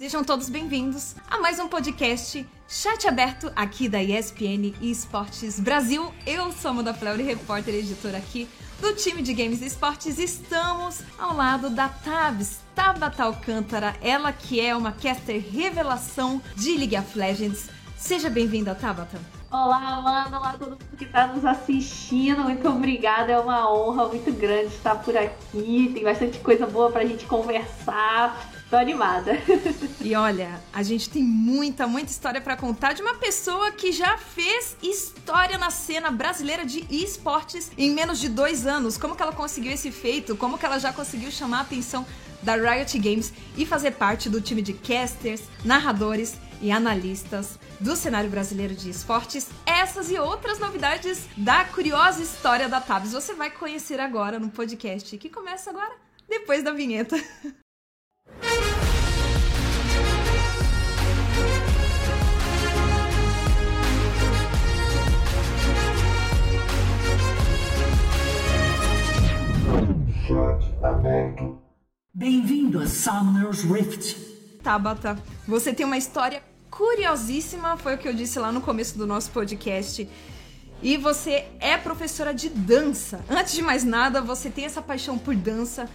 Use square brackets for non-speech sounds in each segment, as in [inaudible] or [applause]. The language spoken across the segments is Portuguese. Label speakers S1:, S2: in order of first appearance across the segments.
S1: Sejam todos bem-vindos a mais um podcast Chat Aberto aqui da ESPN Esportes Brasil. Eu sou a Amanda Fleury, repórter e editora aqui do time de games e esportes. Estamos ao lado da Tabs, Tabata Alcântara, ela que é uma caster revelação de League of Legends. Seja bem-vinda, Tabata.
S2: Olá, Amanda, olá todo mundo que está nos assistindo. Muito obrigada, é uma honra muito grande estar por aqui. Tem bastante coisa boa para a gente conversar. Tô animada. [laughs]
S1: E olha, a gente tem muita, muita história para contar de uma pessoa que já fez história na cena brasileira de esportes em menos de dois anos. Como que ela conseguiu esse feito? Como que ela já conseguiu chamar a atenção da Riot Games e fazer parte do time de casters, narradores e analistas do cenário brasileiro de esportes. Essas e outras novidades da curiosa história da Tabs você vai conhecer agora no podcast que começa agora, depois da vinheta. [laughs]
S3: Summoner's Rift.
S1: Tabata, você tem uma história curiosíssima, foi o que eu disse lá no começo do nosso podcast. E você é professora de dança. Antes de mais nada, você tem essa paixão por dança,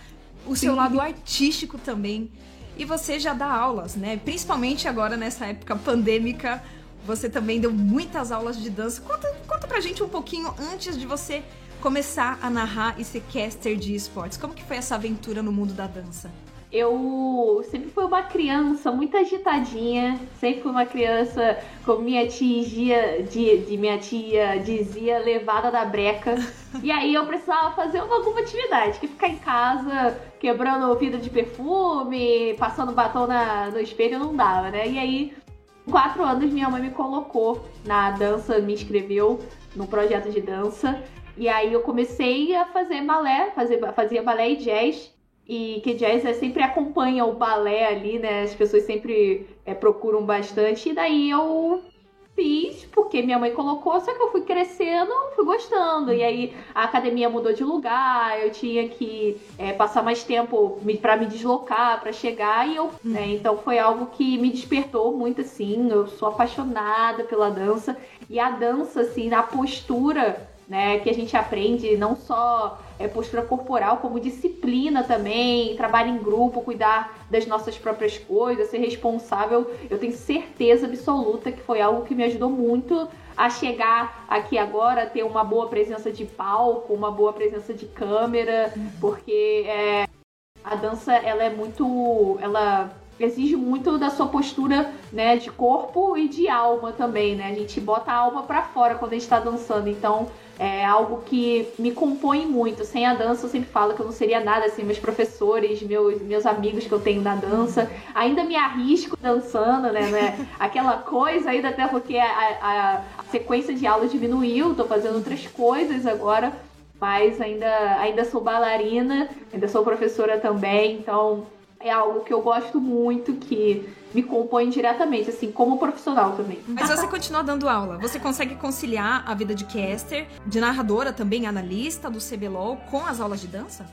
S1: o seu Sim. lado artístico também. E você já dá aulas, né? Principalmente agora nessa época pandêmica, você também deu muitas aulas de dança. Conta, conta pra gente um pouquinho antes de você começar a narrar e ser caster de esportes. Como que foi essa aventura no mundo da dança?
S2: Eu sempre fui uma criança muito agitadinha, sempre fui uma criança, como minha tia, de, de minha tia dizia, levada da breca. E aí eu precisava fazer uma, alguma atividade, que ficar em casa quebrando o vidro de perfume, passando batom na, no espelho não dava, né? E aí, com quatro anos, minha mãe me colocou na dança, me inscreveu no projeto de dança. E aí eu comecei a fazer balé, fazer, fazia balé e jazz. E que jazz é, sempre acompanha o balé ali, né? As pessoas sempre é, procuram bastante. E daí eu fiz, porque minha mãe colocou, só que eu fui crescendo, fui gostando. E aí a academia mudou de lugar, eu tinha que é, passar mais tempo para me deslocar, para chegar, e eu, né, então foi algo que me despertou muito assim. Eu sou apaixonada pela dança, e a dança, assim, na postura né? Que a gente aprende não só é, postura corporal, como disciplina também, trabalho em grupo, cuidar das nossas próprias coisas, ser responsável. Eu tenho certeza absoluta que foi algo que me ajudou muito a chegar aqui agora, ter uma boa presença de palco, uma boa presença de câmera, porque é, a dança ela é muito, ela exige muito da sua postura, né, de corpo e de alma também, né? A gente bota a alma para fora quando a gente tá dançando, então é algo que me compõe muito. Sem a dança, eu sempre falo que eu não seria nada assim. Meus professores, meus, meus amigos que eu tenho na dança, ainda me arrisco dançando, né? né? [laughs] Aquela coisa ainda, até porque a, a, a sequência de aula diminuiu, tô fazendo outras coisas agora, mas ainda, ainda sou bailarina, ainda sou professora também, então é algo que eu gosto muito, que me compõe diretamente, assim, como profissional também.
S1: Mas você continua dando aula, você consegue conciliar a vida de caster, de narradora também, analista do CBLOL, com as aulas de dança?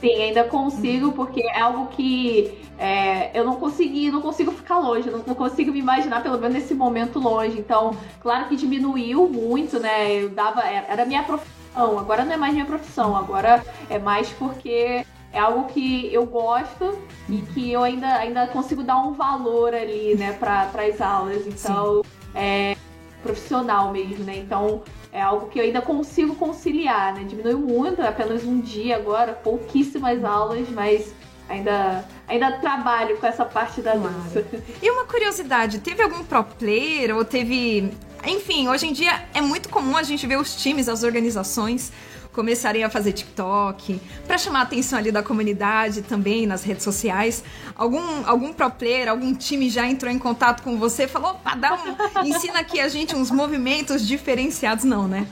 S2: Sim, ainda consigo, porque é algo que é, eu não consegui, não consigo ficar longe, não, não, consigo me imaginar, pelo menos nesse momento, longe. Então, claro que diminuiu muito, né? Eu dava. Era minha profissão, agora não é mais minha profissão, agora é mais porque é algo que eu gosto e que eu ainda, ainda consigo dar um valor ali, né, para as aulas. Então, Sim. é profissional mesmo, né? Então, é algo que eu ainda consigo conciliar, né? Diminuiu muito, é apenas um dia agora, pouquíssimas aulas, mas ainda, ainda trabalho com essa parte da claro. dança.
S1: E uma curiosidade, teve algum pro player ou teve. Enfim, hoje em dia é muito comum a gente ver os times, as organizações começarem a fazer TikTok, para chamar a atenção ali da comunidade também nas redes sociais. Algum, algum pro player, algum time já entrou em contato com você e falou: opa, dá um, ensina aqui a gente uns movimentos diferenciados, não, né?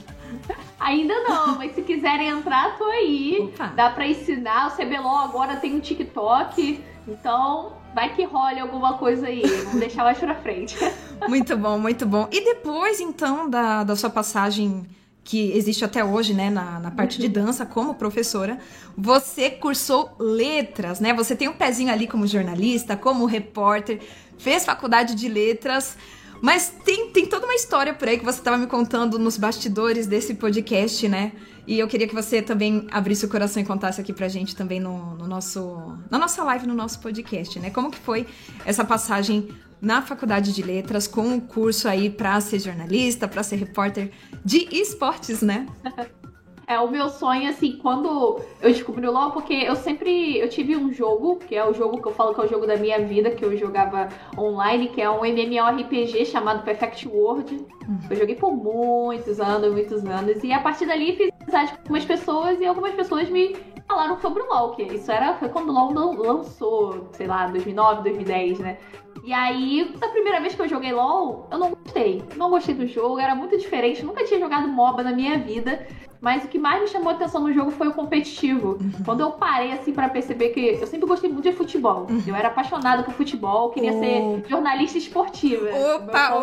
S2: Ainda não, mas se quiserem entrar, tô aí. Opa. Dá pra ensinar. O CBLOL agora tem um TikTok, então vai que role alguma coisa aí. Vamos deixar mais pra frente. [laughs]
S1: Muito bom, muito bom. E depois, então, da, da sua passagem que existe até hoje, né, na, na parte de dança como professora, você cursou letras, né? Você tem um pezinho ali como jornalista, como repórter, fez faculdade de letras, mas tem, tem toda uma história por aí que você estava me contando nos bastidores desse podcast, né? E eu queria que você também abrisse o coração e contasse aqui pra gente também no, no nosso, na nossa live, no nosso podcast, né? Como que foi essa passagem na faculdade de letras com o curso aí para ser jornalista, para ser repórter de esportes, né? [laughs]
S2: É o meu sonho, assim, quando eu descobri o LoL, porque eu sempre. Eu tive um jogo, que é o jogo que eu falo que é o jogo da minha vida, que eu jogava online, que é um MMORPG chamado Perfect World. Uhum. Eu joguei por muitos anos, muitos anos. E a partir dali fiz amizade com algumas pessoas e algumas pessoas me falaram sobre o LoL, que isso era foi quando o LoL lançou, sei lá, 2009, 2010, né? E aí, da primeira vez que eu joguei LoL, eu não gostei. Não gostei do jogo, era muito diferente. Nunca tinha jogado MOBA na minha vida. Mas o que mais me chamou a atenção no jogo foi o competitivo. Uhum. Quando eu parei, assim, para perceber que eu sempre gostei muito de futebol. Uhum. Eu era apaixonada por futebol, queria oh. ser jornalista esportiva.
S1: Opa,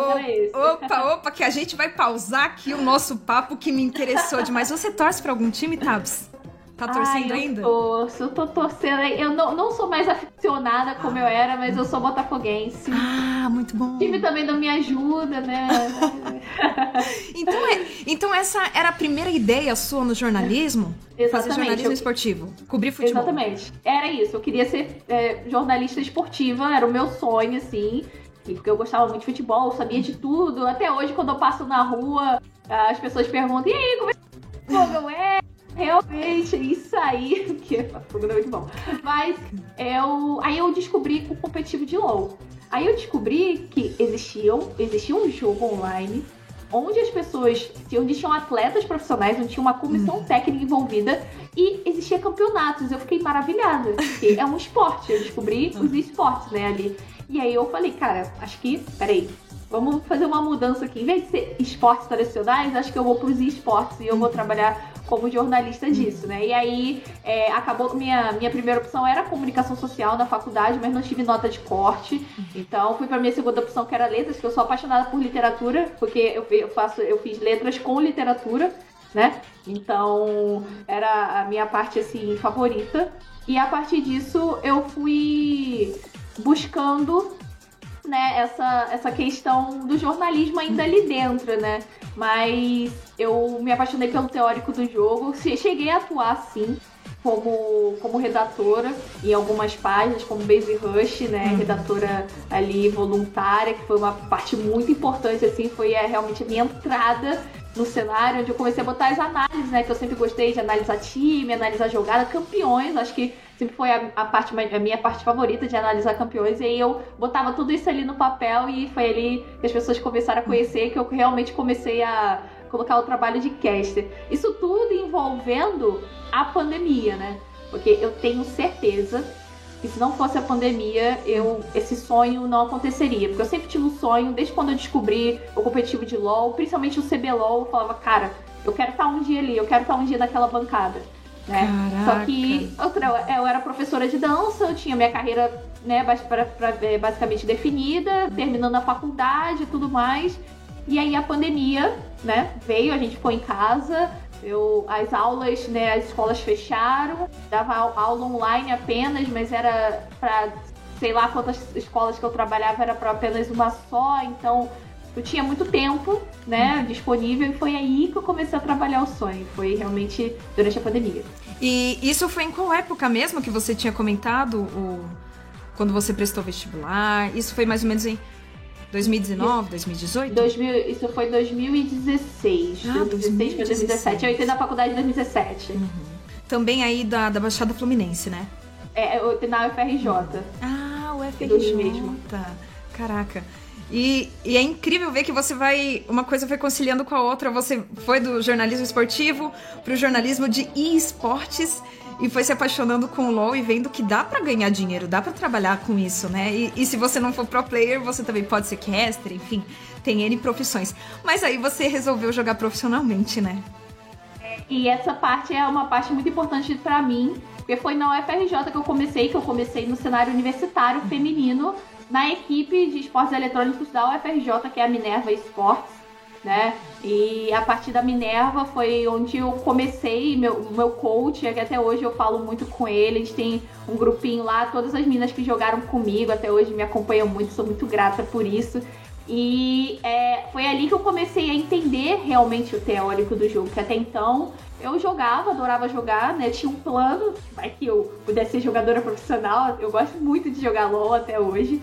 S1: opa, opa, que a gente vai pausar aqui o nosso papo que me interessou demais. Você torce para algum time, Tabs? Tá torcendo
S2: Ai,
S1: eu ainda?
S2: Torço, eu tô torcendo. Eu não, não sou mais aficionada como ah. eu era, mas eu sou botafoguense.
S1: Ah, muito bom.
S2: O time também não me ajuda, né? [laughs]
S1: então, é, então essa era a primeira ideia sua no jornalismo?
S2: Exatamente.
S1: Fazer jornalismo eu... esportivo, cobrir futebol.
S2: Exatamente. Era isso, eu queria ser é, jornalista esportiva, era o meu sonho, assim. Porque eu gostava muito de futebol, sabia de tudo. Até hoje, quando eu passo na rua, as pessoas perguntam, e aí, como é que é? Realmente, isso aí, [laughs] que é muito bom. Mas eu, aí eu descobri o competitivo de LoL. Aí eu descobri que existiam, existia um jogo online onde as pessoas, onde tinham atletas profissionais, onde tinha uma comissão uhum. técnica envolvida e existia campeonatos. Eu fiquei maravilhada, porque é um esporte. Eu descobri [laughs] os esportes, né, ali. E aí eu falei, cara, acho que, peraí, vamos fazer uma mudança aqui. Em vez de ser esportes tradicionais, acho que eu vou para os esportes e eu vou trabalhar como jornalista disso, né? E aí é, acabou minha minha primeira opção era comunicação social na faculdade, mas não tive nota de corte. Então fui para minha segunda opção que era letras, que eu sou apaixonada por literatura, porque eu, eu faço eu fiz letras com literatura, né? Então era a minha parte assim favorita. E a partir disso eu fui buscando né, essa, essa questão do jornalismo ainda ali dentro, né? Mas eu me apaixonei pelo teórico do jogo, cheguei a atuar sim. Como, como redatora em algumas páginas, como Base Rush, né? Uhum. Redatora ali voluntária, que foi uma parte muito importante, assim, foi é, realmente a minha entrada no cenário, onde eu comecei a botar as análises, né? Que eu sempre gostei de analisar time, analisar jogada, campeões. Acho que sempre foi a, a, parte, a minha parte favorita de analisar campeões. E aí eu botava tudo isso ali no papel e foi ali que as pessoas começaram a conhecer que eu realmente comecei a colocar o trabalho de caster. Isso tudo envolvendo a pandemia, né? Porque eu tenho certeza que se não fosse a pandemia, eu esse sonho não aconteceria. Porque eu sempre tive um sonho, desde quando eu descobri o competitivo de LoL, principalmente o CBLOL, eu falava, cara, eu quero estar um dia ali, eu quero estar um dia naquela bancada. Né? Só que eu era professora de dança, eu tinha minha carreira né, é, basicamente definida, terminando a faculdade e tudo mais. E aí a pandemia, né, veio, a gente ficou em casa, eu, as aulas, né, as escolas fecharam, dava aula online apenas, mas era para sei lá quantas escolas que eu trabalhava era para apenas uma só, então eu tinha muito tempo, né, disponível e foi aí que eu comecei a trabalhar o sonho. Foi realmente durante a pandemia.
S1: E isso foi em qual época mesmo que você tinha comentado o quando você prestou vestibular? Isso foi mais ou menos em 2019, 2018?
S2: 2000, isso foi 2016. Ah, 2016 para 2017. Eu entrei na faculdade em 2017. Uhum.
S1: Também aí da, da Baixada Fluminense, né?
S2: É, na UFRJ.
S1: Ah, o UFRJ. mesmo. Caraca. E, e, é incrível ver que você vai. Uma coisa foi conciliando com a outra. Você foi do jornalismo esportivo para o jornalismo de esportes e foi se apaixonando com o LoL e vendo que dá para ganhar dinheiro, dá para trabalhar com isso, né? E, e, se você não for pro player, você também pode ser caster, enfim, tem N profissões. Mas aí você resolveu jogar profissionalmente, né?
S2: E essa parte é uma parte muito importante para mim, porque foi na UFRJ que eu comecei, que eu comecei no cenário universitário feminino na equipe de esportes eletrônicos da UFRJ, que é a Minerva Esportes. né? E a partir da Minerva foi onde eu comecei, meu, meu coach, que até hoje eu falo muito com ele, gente tem um grupinho lá, todas as meninas que jogaram comigo até hoje me acompanham muito, sou muito grata por isso. E é, foi ali que eu comecei a entender realmente o teórico do jogo, que até então eu jogava, adorava jogar, né? Tinha um plano, vai que eu pudesse ser jogadora profissional, eu gosto muito de jogar LOL até hoje.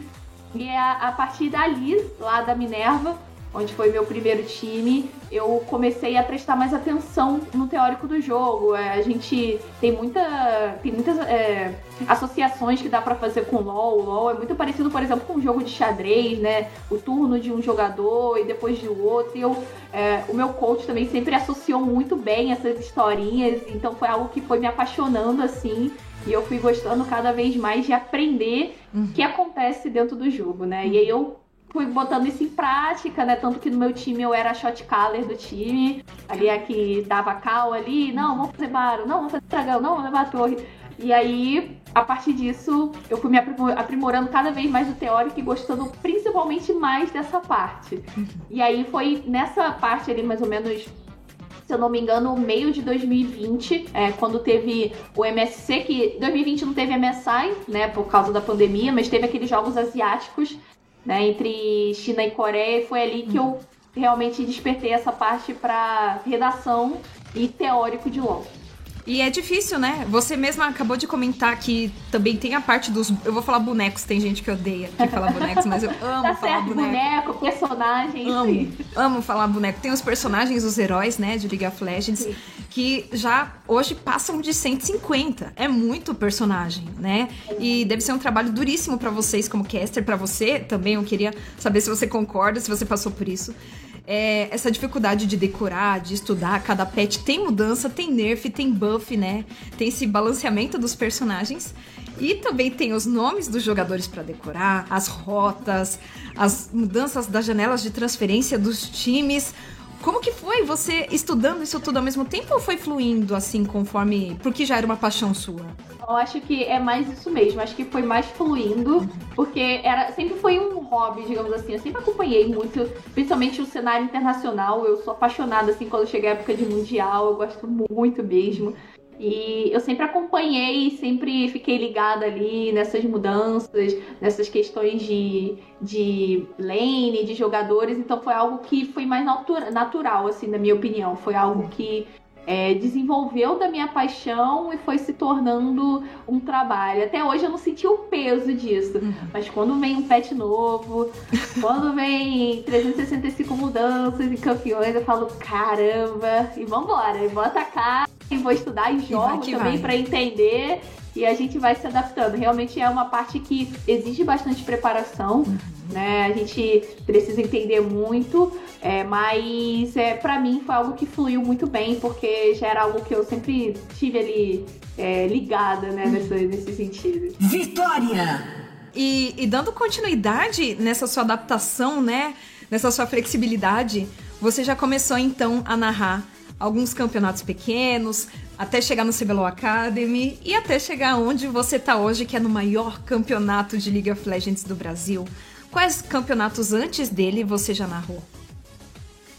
S2: E a, a partir dali, lá da Minerva, onde foi meu primeiro time, eu comecei a prestar mais atenção no teórico do jogo. É, a gente tem muita, tem muitas é, associações que dá para fazer com LoL. O LoL é muito parecido, por exemplo, com um jogo de xadrez, né? O turno de um jogador e depois de outro. E eu, é, o meu coach também sempre associou muito bem essas historinhas, então foi algo que foi me apaixonando assim. E eu fui gostando cada vez mais de aprender o uhum. que acontece dentro do jogo, né? E aí eu fui botando isso em prática, né? Tanto que no meu time eu era a shot caller do time. Ali é que dava cal ali. Não, vamos fazer baro. Não, vamos fazer dragão. Não, vamos levar a torre. E aí, a partir disso, eu fui me aprimorando cada vez mais do teórico e gostando principalmente mais dessa parte. E aí foi nessa parte ali, mais ou menos, se eu não me engano, meio de 2020, é, quando teve o MSC, que 2020 não teve MSI, né, por causa da pandemia, mas teve aqueles jogos asiáticos né, entre China e Coreia, e foi ali que eu realmente despertei essa parte para redação e teórico de LOL.
S1: E é difícil, né? Você mesma acabou de comentar que também tem a parte dos. Eu vou falar bonecos, tem gente que odeia que falar [laughs] bonecos, mas eu amo tá falar certo, boneco.
S2: boneco, personagem.
S1: Amo, amo falar boneco. Tem os personagens, os heróis, né, de League of Legends, Sim. que já hoje passam de 150. É muito personagem, né? E deve ser um trabalho duríssimo para vocês como caster, para você também. Eu queria saber se você concorda, se você passou por isso é, essa dificuldade de decorar, de estudar. Cada pet tem mudança, tem nerf, tem buff, né? Tem esse balanceamento dos personagens. E também tem os nomes dos jogadores para decorar, as rotas, as mudanças das janelas de transferência dos times. Como que foi você estudando isso tudo ao mesmo tempo ou foi fluindo assim conforme. Porque já era uma paixão sua?
S2: Eu acho que é mais isso mesmo. Acho que foi mais fluindo, porque era sempre foi um hobby, digamos assim. Eu sempre acompanhei muito, principalmente o cenário internacional. Eu sou apaixonada assim quando chega a época de mundial. Eu gosto muito mesmo. E eu sempre acompanhei, sempre fiquei ligada ali nessas mudanças, nessas questões de, de lane, de jogadores. Então foi algo que foi mais natural, assim, na minha opinião. Foi algo que é, desenvolveu da minha paixão e foi se tornando um trabalho. Até hoje eu não senti o peso disso. Uhum. Mas quando vem um pet novo, quando vem 365 mudanças e campeões, eu falo, caramba, e vambora, e vou atacar e vou estudar e jogo e também para entender e a gente vai se adaptando. Realmente é uma parte que exige bastante preparação, uhum. né? A gente precisa entender muito, é, mas é, para mim foi algo que fluiu muito bem, porque já era algo que eu sempre tive ali é, ligada, né, uhum. nesse, nesse sentido.
S3: Vitória!
S1: E, e dando continuidade nessa sua adaptação, né? Nessa sua flexibilidade, você já começou então a narrar alguns campeonatos pequenos, até chegar no CBLOL Academy e até chegar onde você está hoje, que é no maior campeonato de League of Legends do Brasil. Quais campeonatos antes dele você já narrou?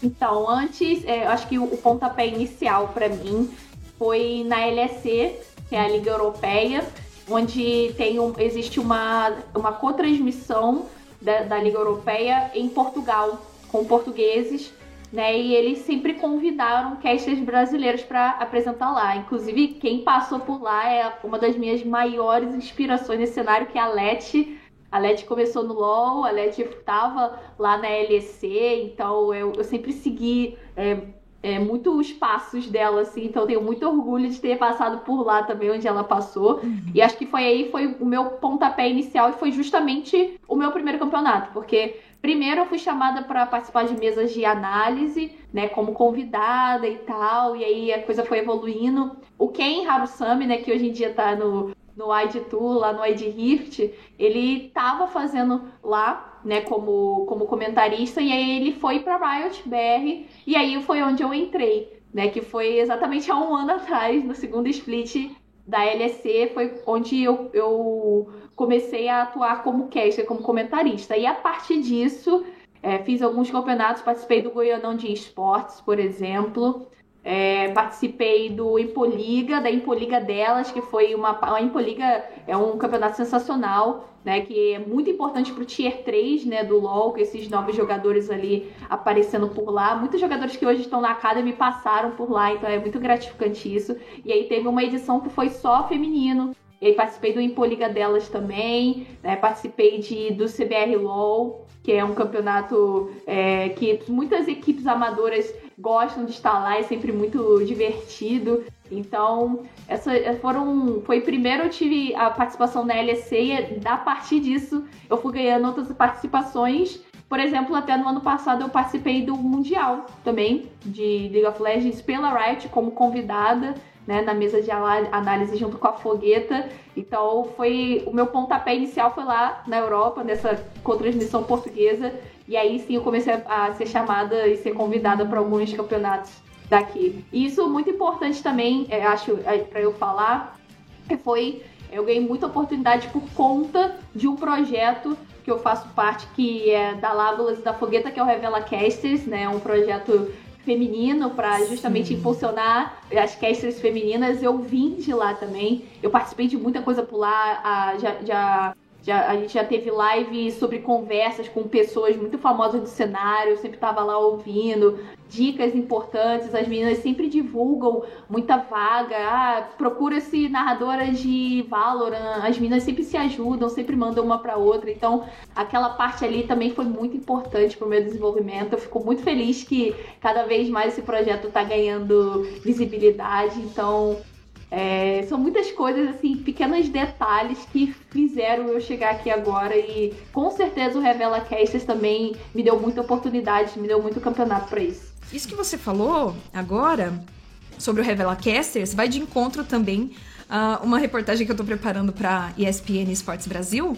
S2: Então, antes, é, acho que o, o pontapé inicial para mim foi na LEC, que é a Liga Europeia, onde tem um, existe uma, uma co-transmissão da, da Liga Europeia em Portugal, com portugueses né? E eles sempre convidaram casters brasileiros para apresentar lá. Inclusive, quem passou por lá é uma das minhas maiores inspirações nesse cenário, que é a Leti. A Leti começou no LoL, a Leti estava lá na LEC, então eu, eu sempre segui é, é, muito os passos dela, assim, então tenho muito orgulho de ter passado por lá também, onde ela passou. Uhum. E acho que foi aí, foi o meu pontapé inicial e foi justamente o meu primeiro campeonato, porque Primeiro eu fui chamada para participar de mesas de análise, né, como convidada e tal, e aí a coisa foi evoluindo. O Ken Harusami, né, que hoje em dia tá no no ID Tour, lá no ID Rift, ele tava fazendo lá, né, como, como comentarista, e aí ele foi para Riot BR, e aí foi onde eu entrei, né, que foi exatamente há um ano [laughs] atrás, no segundo split da LEC, foi onde eu, eu comecei a atuar como caster, como comentarista. E a partir disso, É, fiz alguns campeonatos, participei do Goianão de Esportes, por exemplo. É, participei do Impoliga, da Impoliga delas, que foi uma. A Impoliga é um campeonato sensacional, né? Que é muito importante pro Tier 3, né? Do LoL, com esses novos jogadores ali aparecendo por lá. Muitos jogadores que hoje estão na Academy passaram por lá, então é muito gratificante isso. E aí teve uma edição que foi só feminino. E aí participei do Impoliga delas também, né? Participei de, do CBR LoL, que é um campeonato é, que muitas equipes amadoras gostam de estar lá, é sempre muito divertido. Então, essa foram. Foi primeiro eu tive a participação na LEC e a partir disso eu fui ganhando outras participações. Por exemplo, até no ano passado eu participei do Mundial também, de League of Legends pela Riot como convidada. Né, na mesa de análise junto com a Fogueta. Então foi o meu pontapé inicial foi lá na Europa, nessa com transmissão portuguesa. E aí sim eu comecei a, ser chamada e ser convidada para alguns campeonatos daqui. E isso muito importante também, é, acho, é, para eu falar, foi eu ganhei muita oportunidade por conta de um projeto que eu faço parte, que é da Lábulas e da Fogueta, que é o Revela Casters, né? Um projeto feminino para justamente Sim. impulsionar as casters femininas. Eu vim de lá também. Eu participei de muita coisa por lá. Ah, já, já já, a gente já teve live sobre conversas com pessoas muito famosas do cenário, eu sempre estava lá ouvindo, dicas importantes, as meninas sempre divulgam muita vaga, ah, procura-se narradoras de Valorant, as meninas sempre se ajudam, sempre mandam uma para outra, então aquela parte ali também foi muito importante para o meu desenvolvimento, eu fico muito feliz que cada vez mais esse projeto está ganhando visibilidade, então é, são muitas coisas, assim, pequenos detalhes que fizeram eu chegar aqui agora e com certeza o Revela Casters também me deu muita oportunidade, me deu muito campeonato para isso.
S1: Isso que você falou agora sobre o Revela Casters vai de encontro também a uma reportagem que eu tô preparando para ESPN Esportes Brasil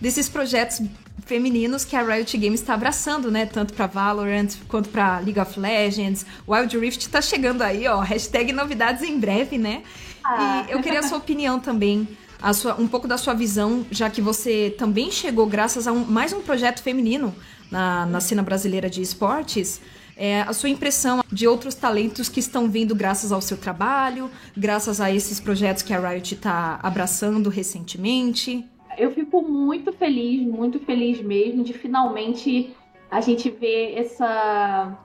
S1: desses projetos femininos que a Riot Games está abraçando, né? Tanto para Valorant quanto para League of Legends. Wild Rift tá chegando aí, ó. Hashtag novidades em breve, né? Ah. E eu queria a sua opinião também, a sua, um pouco da sua visão, já que você também chegou graças a um, mais um projeto feminino na, na cena brasileira de esportes. É, a sua impressão de outros talentos que estão vindo graças ao seu trabalho, graças a esses projetos que a Riot está abraçando recentemente?
S2: Eu fico muito feliz, muito feliz mesmo de finalmente a gente ver essa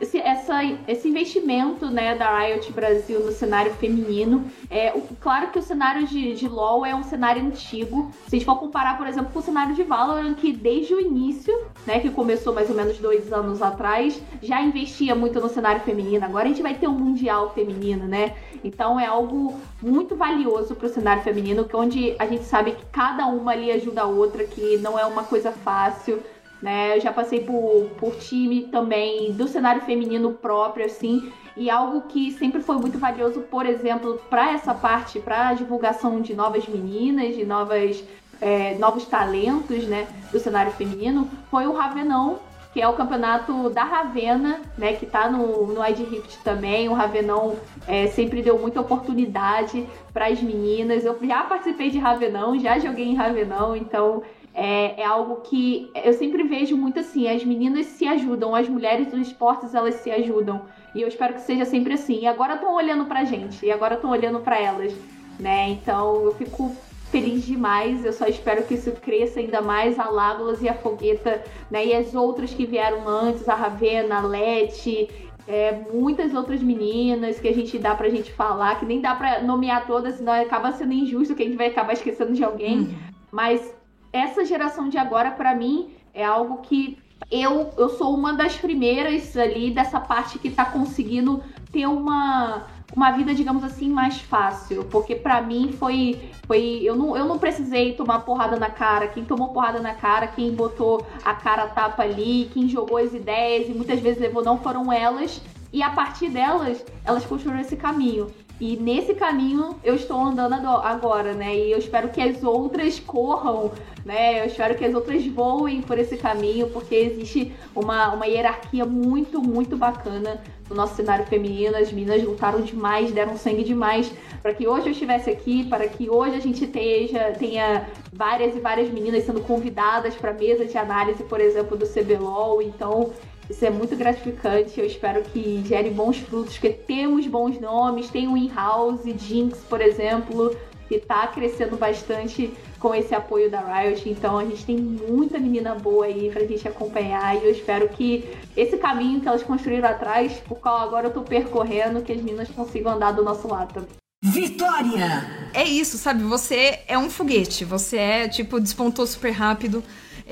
S2: esse, essa, esse investimento né, da Riot Brasil no cenário feminino. É, o, claro que o cenário de, de LoL é um cenário antigo. Se a gente for comparar, por exemplo, com o cenário de Valorant, que desde o início, né, que começou mais ou menos dois anos atrás, já investia muito no cenário feminino. Agora a gente vai ter um mundial feminino, né? Então é algo muito valioso para o cenário feminino, que onde a gente sabe que cada uma ali ajuda a outra, que não é uma coisa fácil né? Eu já passei por, por time também do cenário feminino próprio, assim, e algo que sempre foi muito valioso, por exemplo, para essa parte, para a divulgação de novas meninas, de novas, é, novos talentos, né, do cenário feminino, foi o Ravenão, que é o campeonato da Ravena, né, que tá no, no ID Rift também. O Ravenão é, sempre deu muita oportunidade para as meninas. Eu já participei de Ravenão, já joguei em Ravenão, então é, é, algo que eu sempre vejo muito assim, as meninas se ajudam, as mulheres dos esportes elas se ajudam. E eu espero que seja sempre assim. E agora estão olhando pra gente, e agora estão olhando para elas, né? Então eu fico feliz demais. Eu só espero que isso cresça ainda mais. A Lábulas e a Fogueta, né? E as outras que vieram antes, a Ravena, a Leti, é, muitas outras meninas que a gente dá pra gente falar, que nem dá pra nomear todas, senão acaba sendo injusto que a gente vai acabar esquecendo de alguém. Uhum. Mas essa geração de agora, para mim, é algo que eu, eu sou uma das primeiras ali dessa parte que tá conseguindo ter uma, uma vida, digamos assim, mais fácil. Porque para mim foi. foi eu, não, eu não precisei tomar porrada na cara. Quem tomou porrada na cara, quem botou a cara tapa ali, quem jogou as ideias e muitas vezes levou não foram elas. E a partir delas, elas construíram esse caminho. E nesse caminho eu estou andando agora, né? E eu espero que as outras corram, né? Eu espero que as outras voem por esse caminho, porque existe uma, uma hierarquia muito, muito bacana no nosso cenário feminino. As meninas lutaram demais, deram sangue demais para que hoje eu estivesse aqui, para que hoje a gente tenha, tenha várias e várias meninas sendo convidadas para mesa de análise, por exemplo, do CBLOL. Então, isso é muito gratificante. Eu espero que gere bons frutos, porque temos bons nomes. Tem o In-House, Jinx, por exemplo, que está crescendo bastante com esse apoio da Riot. Então a gente tem muita menina boa aí pra gente acompanhar. E eu espero que esse caminho que elas construíram atrás, o qual agora eu tô percorrendo, que as meninas consigam andar do nosso lado.
S3: Vitória!
S1: É isso, sabe? Você é um foguete. Você é, tipo, despontou super rápido.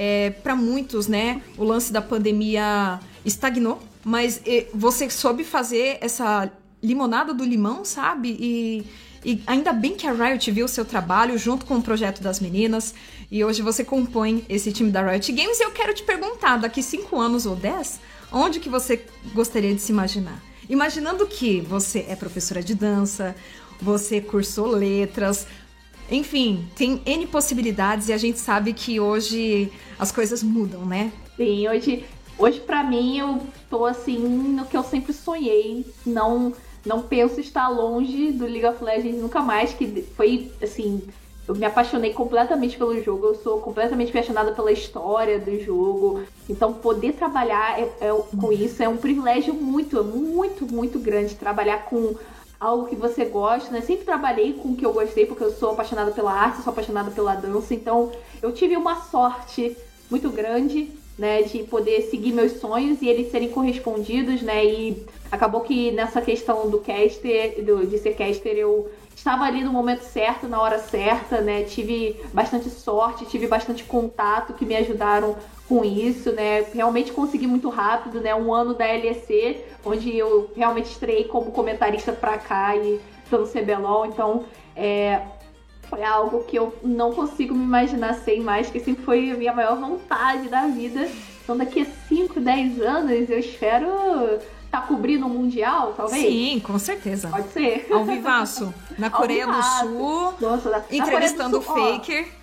S1: É, para muitos, né, o lance da pandemia estagnou, mas você soube fazer essa limonada do limão, sabe? E, e ainda bem que a Riot viu o seu trabalho junto com o projeto das meninas. E hoje você compõe esse time da Riot Games. E eu quero te perguntar, daqui 5 anos ou 10, onde que você gostaria de se imaginar? Imaginando que você é professora de dança, você cursou letras, enfim, tem N possibilidades e a gente sabe que hoje as coisas mudam, né?
S2: Sim, hoje, hoje para mim eu tô assim no que eu sempre sonhei. Não, não penso estar longe do League of Legends nunca mais, que foi assim. Eu me apaixonei completamente pelo jogo, eu sou completamente apaixonada pela história do jogo. Então, poder trabalhar é, é, com isso é um privilégio muito, muito, muito grande. Trabalhar com algo que você gosta, né? Sempre trabalhei com o que eu gostei, porque eu sou apaixonada pela arte, sou apaixonada pela dança, então eu tive uma sorte muito grande, né, de poder seguir meus sonhos e eles serem correspondidos, né? E acabou que nessa questão do caster, do, de ser caster, eu estava ali no momento certo, na hora certa, né? Tive bastante sorte, tive bastante contato que me ajudaram com isso, né? Realmente consegui muito rápido, né? Um ano da LEC, onde eu realmente estreiei como comentarista pra cá e pelo CBLOL, então é, foi algo que eu não consigo me imaginar sem mais, que sempre foi a minha maior vontade da vida. Então daqui a 5, 10 anos eu espero tá cobrindo o Mundial, talvez?
S1: Sim, com certeza.
S2: Pode ser.
S1: Ao vivaço. Na Coreia do Sul.
S2: Nossa, na,
S1: entrevistando
S2: o
S1: Faker.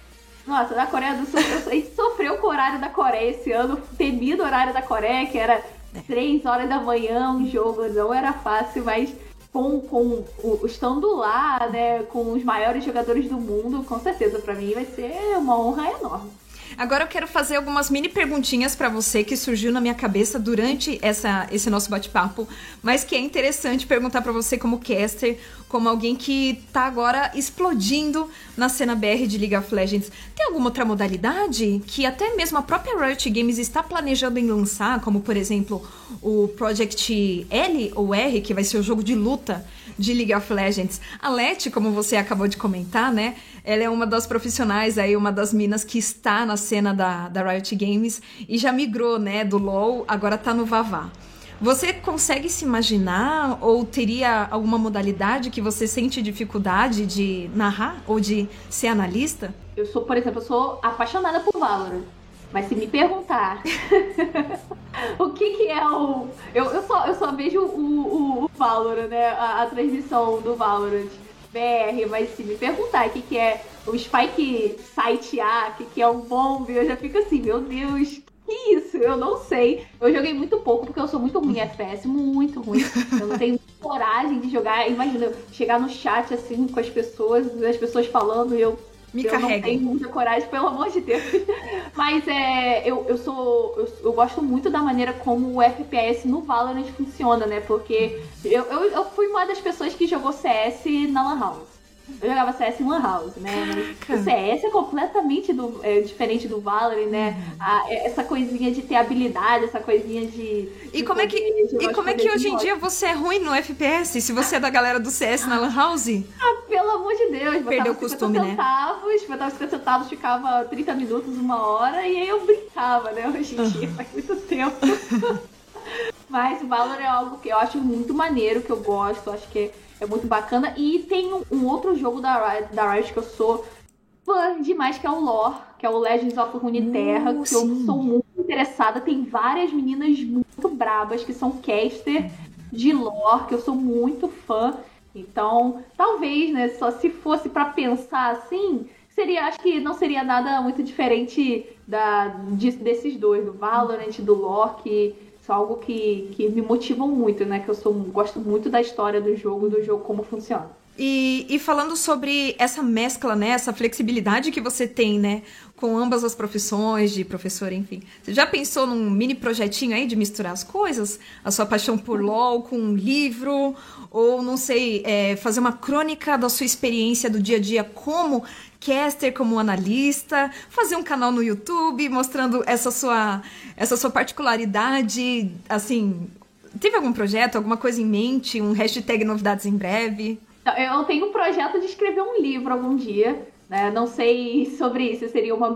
S2: Nossa, na Coreia do Sul, a gente sofreu com o horário da Coreia esse ano, temido o horário da Coreia, que era 3 horas da manhã, um jogo, não era fácil, mas com, com o, estando lá, né, com os maiores jogadores do mundo, com certeza para mim vai ser uma honra enorme.
S1: Agora eu quero fazer algumas mini perguntinhas para você que surgiu na minha cabeça durante essa, esse nosso bate-papo, mas que é interessante perguntar para você como caster, como alguém que tá agora explodindo na cena BR de League of Legends. Tem alguma outra modalidade que até mesmo a própria Riot Games está planejando em lançar, como por exemplo o Project L ou R, que vai ser o jogo de luta de League of Legends? A Leti, como você acabou de comentar, né? Ela é uma das profissionais aí, uma das minas que está na cena da, da Riot Games e já migrou, né, do LoL, agora tá no Vavá. Você consegue se imaginar ou teria alguma modalidade que você sente dificuldade de narrar ou de ser analista?
S2: Eu sou, por exemplo, eu sou apaixonada por Valorant. Mas se me perguntar [laughs] o que, que é o. Eu, eu, só, eu só vejo o, o, o Valorant, né? A, a transmissão do Valorant. BR, mas se me perguntar o que, que é o Spike Site A, o que, que é um bomb, eu já fico assim, meu Deus, que isso? Eu não sei. Eu joguei muito pouco porque eu sou muito ruim FPS, muito ruim. Eu não tenho coragem de jogar. Imagina, chegar no chat assim com as pessoas, as pessoas falando e eu
S1: me
S2: eu
S1: carrega.
S2: não tenho muita coragem, pelo amor de Deus. [laughs] Mas é, eu, eu sou. Eu, eu, gosto muito da maneira como o FPS no Valorant funciona, né? Porque eu, eu, eu fui uma das pessoas que jogou CS na Lan House. Eu jogava CS em Lan House, né? Caraca. O CS é completamente do, é, diferente do Valorant, né? Uhum. A, é, essa coisinha de ter habilidade, essa coisinha de.
S1: E como é que, e como é que hoje em dia você é ruim no FPS? Se você é da galera do CS na Lan House?
S2: Ah, pelo amor de Deus.
S1: Perdeu o costume, né?
S2: centavos, né? Botava 50 centavos, ficava 30 minutos, uma hora, e aí eu brincava, né? Hoje em dia, faz muito tempo. [laughs] Mas o Valorant é algo que eu acho muito maneiro, que eu gosto, acho que é muito bacana. E tem um, um outro jogo da Riot, da Riot que eu sou fã demais, que é o Lore, que é o Legends of Runeterra, uh, que sim. eu sou muito interessada. Tem várias meninas muito brabas que são caster de lore, que eu sou muito fã. Então, talvez, né, só se fosse para pensar assim, seria, acho que não seria nada muito diferente da, de, desses dois, do Valorant, do Loki, são algo que, que me motivam muito, né? Que eu sou, gosto muito da história do jogo, do jogo como funciona.
S1: E, e, falando sobre essa mescla, né, essa flexibilidade que você tem, né, com ambas as profissões de professor, enfim. Você já pensou num mini projetinho aí de misturar as coisas? A sua paixão por LOL com um livro? Ou, não sei, é, fazer uma crônica da sua experiência do dia a dia como caster, como analista? Fazer um canal no YouTube mostrando essa sua, essa sua particularidade, assim... Teve algum projeto, alguma coisa em mente? Um hashtag novidades em breve?
S2: Eu tenho um projeto de escrever um livro algum dia. Né? Não sei sobre isso, seria uma,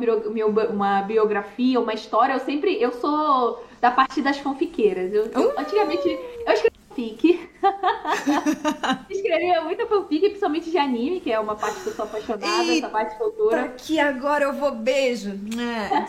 S2: uma biografia, uma história. Eu sempre. Eu sou da parte das fanfiqueiras. Eu, eu uh! antigamente. Eu escrevi fanfic. [laughs] Escrevia muita fanfic, principalmente de anime, que é uma parte que eu sou apaixonada, Eita, essa parte de cultura.
S1: Que agora eu vou beijo. É.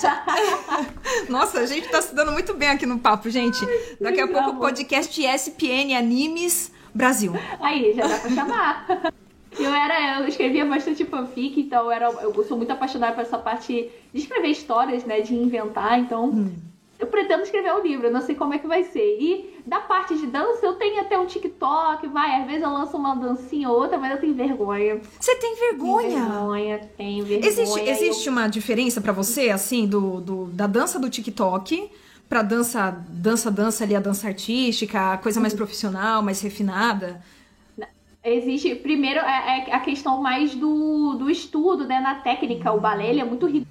S1: [laughs] Nossa, a gente tá se dando muito bem aqui no papo, gente. Daqui a pouco o podcast ESPN Animes Brasil.
S2: Aí, já dá pra chamar. [laughs] Eu era, eu escrevia bastante fanfic, então eu, era, eu sou muito apaixonada por essa parte de escrever histórias, né? De inventar, então hum. eu pretendo escrever um livro, eu não sei como é que vai ser. E da parte de dança, eu tenho até um TikTok, vai, às vezes eu lanço uma dancinha ou outra, mas eu tenho vergonha.
S1: Você tem vergonha?
S2: Tenho vergonha, tenho vergonha.
S1: Existe, existe eu... uma diferença para você, assim, do, do, da dança do TikTok pra dança, dança, dança ali, a dança artística, a coisa mais profissional, mais refinada?
S2: Existe, primeiro, é, é, a questão mais do, do estudo, né, na técnica. O balé, ele é muito rigoroso,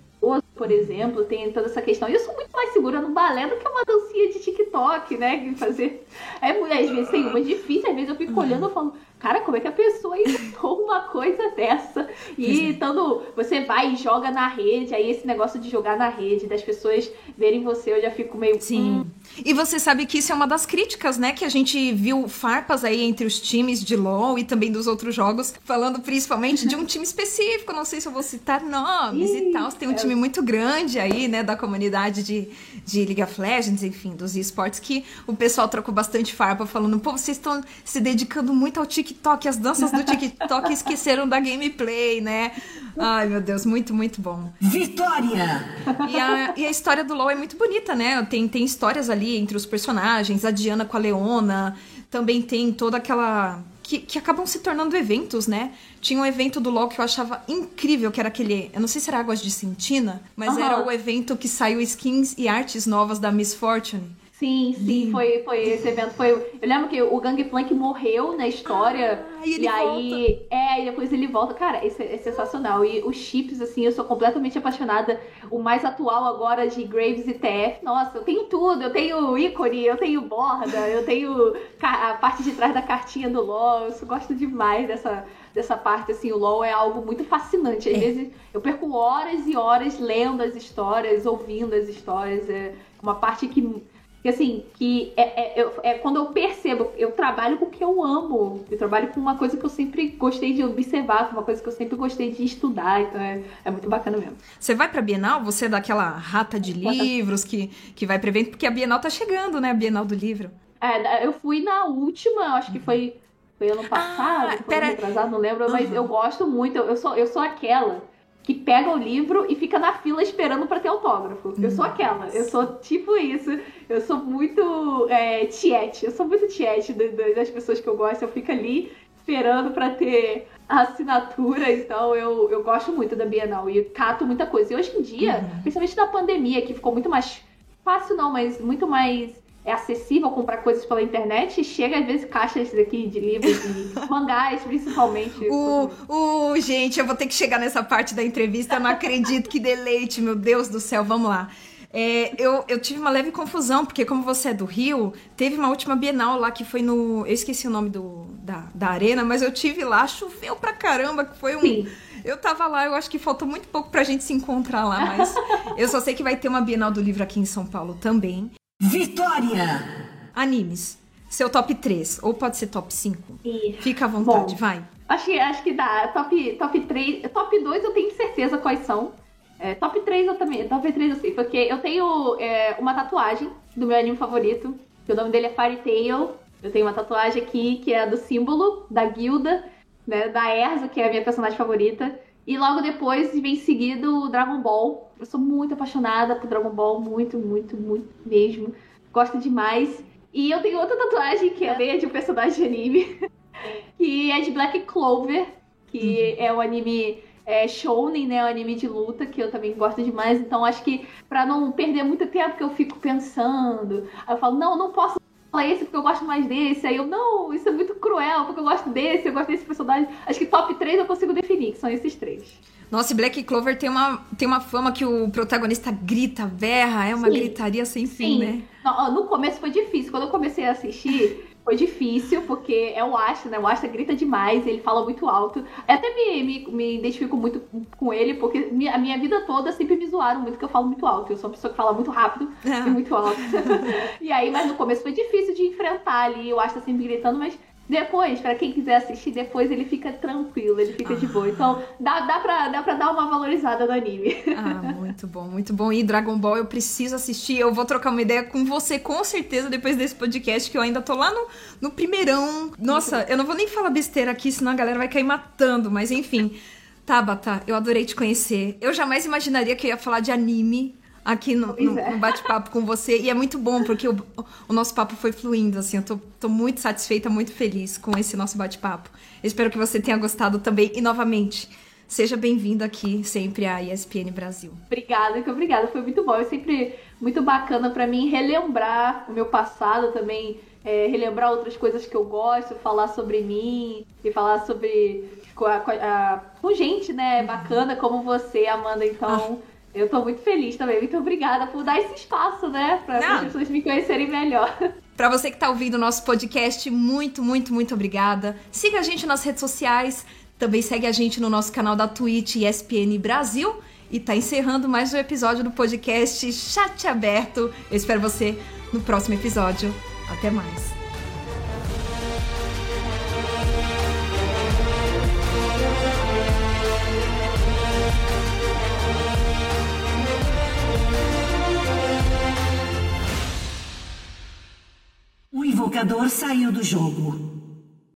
S2: por exemplo, tem toda essa questão. Eu sou muito mais segura no balé do que uma dancinha de TikTok, né, fazer... É, às vezes tem uma difícil, às vezes eu fico olhando e falo Cara, como é que a pessoa inventou uma coisa dessa? E então você vai e joga na rede, aí esse negócio de jogar na rede, das pessoas verem você, eu já fico meio.
S1: Sim. Hum. E você sabe que isso é uma das críticas, né? Que a gente viu farpas aí entre os times de LoL e também dos outros jogos, falando principalmente de um time específico. Não sei se eu vou citar nomes Ih, e tal. Tem um é. time muito grande aí, né? Da comunidade de, de League of Legends, enfim, dos esportes, que o pessoal trocou bastante farpa, falando, pô, vocês estão se dedicando muito ao TikTok TikTok, as danças do TikTok [laughs] esqueceram da gameplay, né? Ai, meu Deus, muito, muito bom.
S3: Vitória!
S1: E a, e a história do LoL é muito bonita, né? Tem, tem histórias ali entre os personagens, a Diana com a Leona, também tem toda aquela. Que, que acabam se tornando eventos, né? Tinha um evento do LoL que eu achava incrível, que era aquele. Eu não sei se era Águas de Sentina, mas uhum. era o evento que saiu skins e artes novas da Miss Fortune.
S2: Sim, sim, foi, foi esse evento. Foi, eu lembro que o Gangplank morreu na história.
S1: Ah, e, e aí.
S2: É, e depois ele volta. Cara, esse é sensacional. E os chips, assim, eu sou completamente apaixonada. O mais atual agora de Graves e TF. Nossa, eu tenho tudo. Eu tenho ícone, eu tenho borda, eu tenho a parte de trás da cartinha do LOL. Eu gosto demais dessa, dessa parte, assim, o LoL é algo muito fascinante. Às é. vezes eu perco horas e horas lendo as histórias, ouvindo as histórias. É uma parte que que assim, que é, é, é, quando eu percebo, eu trabalho com o que eu amo. Eu trabalho com uma coisa que eu sempre gostei de observar, com uma coisa que eu sempre gostei de estudar. Então é, é muito bacana mesmo.
S1: Você vai pra Bienal? Você é daquela rata de livros que, que vai pra evento? Porque a Bienal tá chegando, né? A Bienal do livro.
S2: É, eu fui na última, acho que foi, foi ano passado, ah, foi ano atrasado, não lembro, uhum. mas eu gosto muito. Eu, eu, sou, eu sou aquela que pega o livro e fica na fila esperando para ter autógrafo. Eu sou aquela, eu sou tipo isso. Eu sou muito é, tiete, eu sou muito tiete das pessoas que eu gosto. Eu fico ali esperando para ter assinatura, então eu, eu gosto muito da Bienal e cato muita coisa. E hoje em dia, uhum. principalmente na pandemia, que ficou muito mais fácil não, mas muito mais é acessível comprar coisas pela internet, chega às vezes caixas aqui de livros e [laughs] mangás, principalmente.
S1: O, o, gente, eu vou ter que chegar nessa parte da entrevista, eu não acredito, que deleite, meu Deus do céu, vamos lá. É, eu, eu tive uma leve confusão, porque como você é do Rio, teve uma última Bienal lá que foi no. Eu esqueci o nome do, da, da arena, mas eu tive lá, choveu pra caramba, que foi um. Sim. Eu tava lá, eu acho que faltou muito pouco pra gente se encontrar lá, mas eu só sei que vai ter uma Bienal do Livro aqui em São Paulo também.
S3: Vitória!
S1: Animes. Seu top 3, ou pode ser top 5. Fica à vontade,
S2: Bom,
S1: vai.
S2: Acho que, acho que dá. Top, top 3. Top 2 eu tenho certeza quais são. É, top 3 eu também. Top 3 eu sei, porque eu tenho é, uma tatuagem do meu anime favorito. Que o nome dele é Fairy Tail. Eu tenho uma tatuagem aqui que é do símbolo da guilda, né, da Erza, que é a minha personagem favorita. E logo depois vem seguido o Dragon Ball. Eu sou muito apaixonada por Dragon Ball, muito, muito, muito mesmo. Gosto demais. E eu tenho outra tatuagem que é de um personagem de anime, [laughs] que é de Black Clover, que uhum. é um anime é, shounen, né, um anime de luta, que eu também gosto demais. Então acho que para não perder muito tempo que eu fico pensando, eu falo, não, não posso falar esse porque eu gosto mais desse. Aí eu, não, isso é muito cruel, porque eu gosto desse, eu gosto desse personagem. Acho que top 3 eu consigo definir, que são esses três.
S1: Nossa, e Black Clover tem uma, tem uma fama que o protagonista grita, berra, é uma Sim. gritaria sem fim, né?
S2: No, no começo foi difícil. Quando eu comecei a assistir, foi difícil, porque é o Asta, né? O Asta grita demais, ele fala muito alto. Eu até me, me, me identifico muito com ele, porque a minha vida toda sempre me zoaram muito que eu falo muito alto. Eu sou uma pessoa que fala muito rápido é. e muito alto. [laughs] e aí, mas no começo foi difícil de enfrentar ali, o Asta sempre gritando, mas depois, para quem quiser assistir, depois ele fica tranquilo, ele fica ah. de boa. Então, dá, dá, pra, dá pra dar uma valorizada no anime.
S1: Ah, muito bom, muito bom. E Dragon Ball eu preciso assistir. Eu vou trocar uma ideia com você, com certeza, depois desse podcast, que eu ainda tô lá no, no primeirão. Nossa, eu não vou nem falar besteira aqui, senão a galera vai cair matando, mas enfim. Tabata, eu adorei te conhecer. Eu jamais imaginaria que eu ia falar de anime aqui no, no, é. no bate-papo com você. E é muito bom, porque o, o, nosso papo foi fluindo, assim. Eu tô, tô muito satisfeita, muito feliz com esse nosso bate-papo. Espero que você tenha gostado também. E, novamente, seja bem-vindo aqui sempre à ESPN Brasil.
S2: Obrigada, que obrigada. Foi muito bom. É sempre muito bacana para mim relembrar o meu passado também. É, relembrar outras coisas que eu gosto, falar sobre mim e falar sobre com, a, com, a, com gente, né, bacana como você, Amanda. Então, ah eu tô muito feliz também. Muito obrigada por dar esse espaço, né? Para as pessoas me conhecerem melhor.
S1: Para você que tá ouvindo o nosso podcast, muito, muito, muito obrigada. Siga a gente nas redes sociais. Também segue a gente no nosso canal da Twitch ESPN Brasil. E tá encerrando mais um episódio do podcast Chat Aberto. Eu espero você no próximo episódio. Até mais.
S3: O invocador saiu do jogo.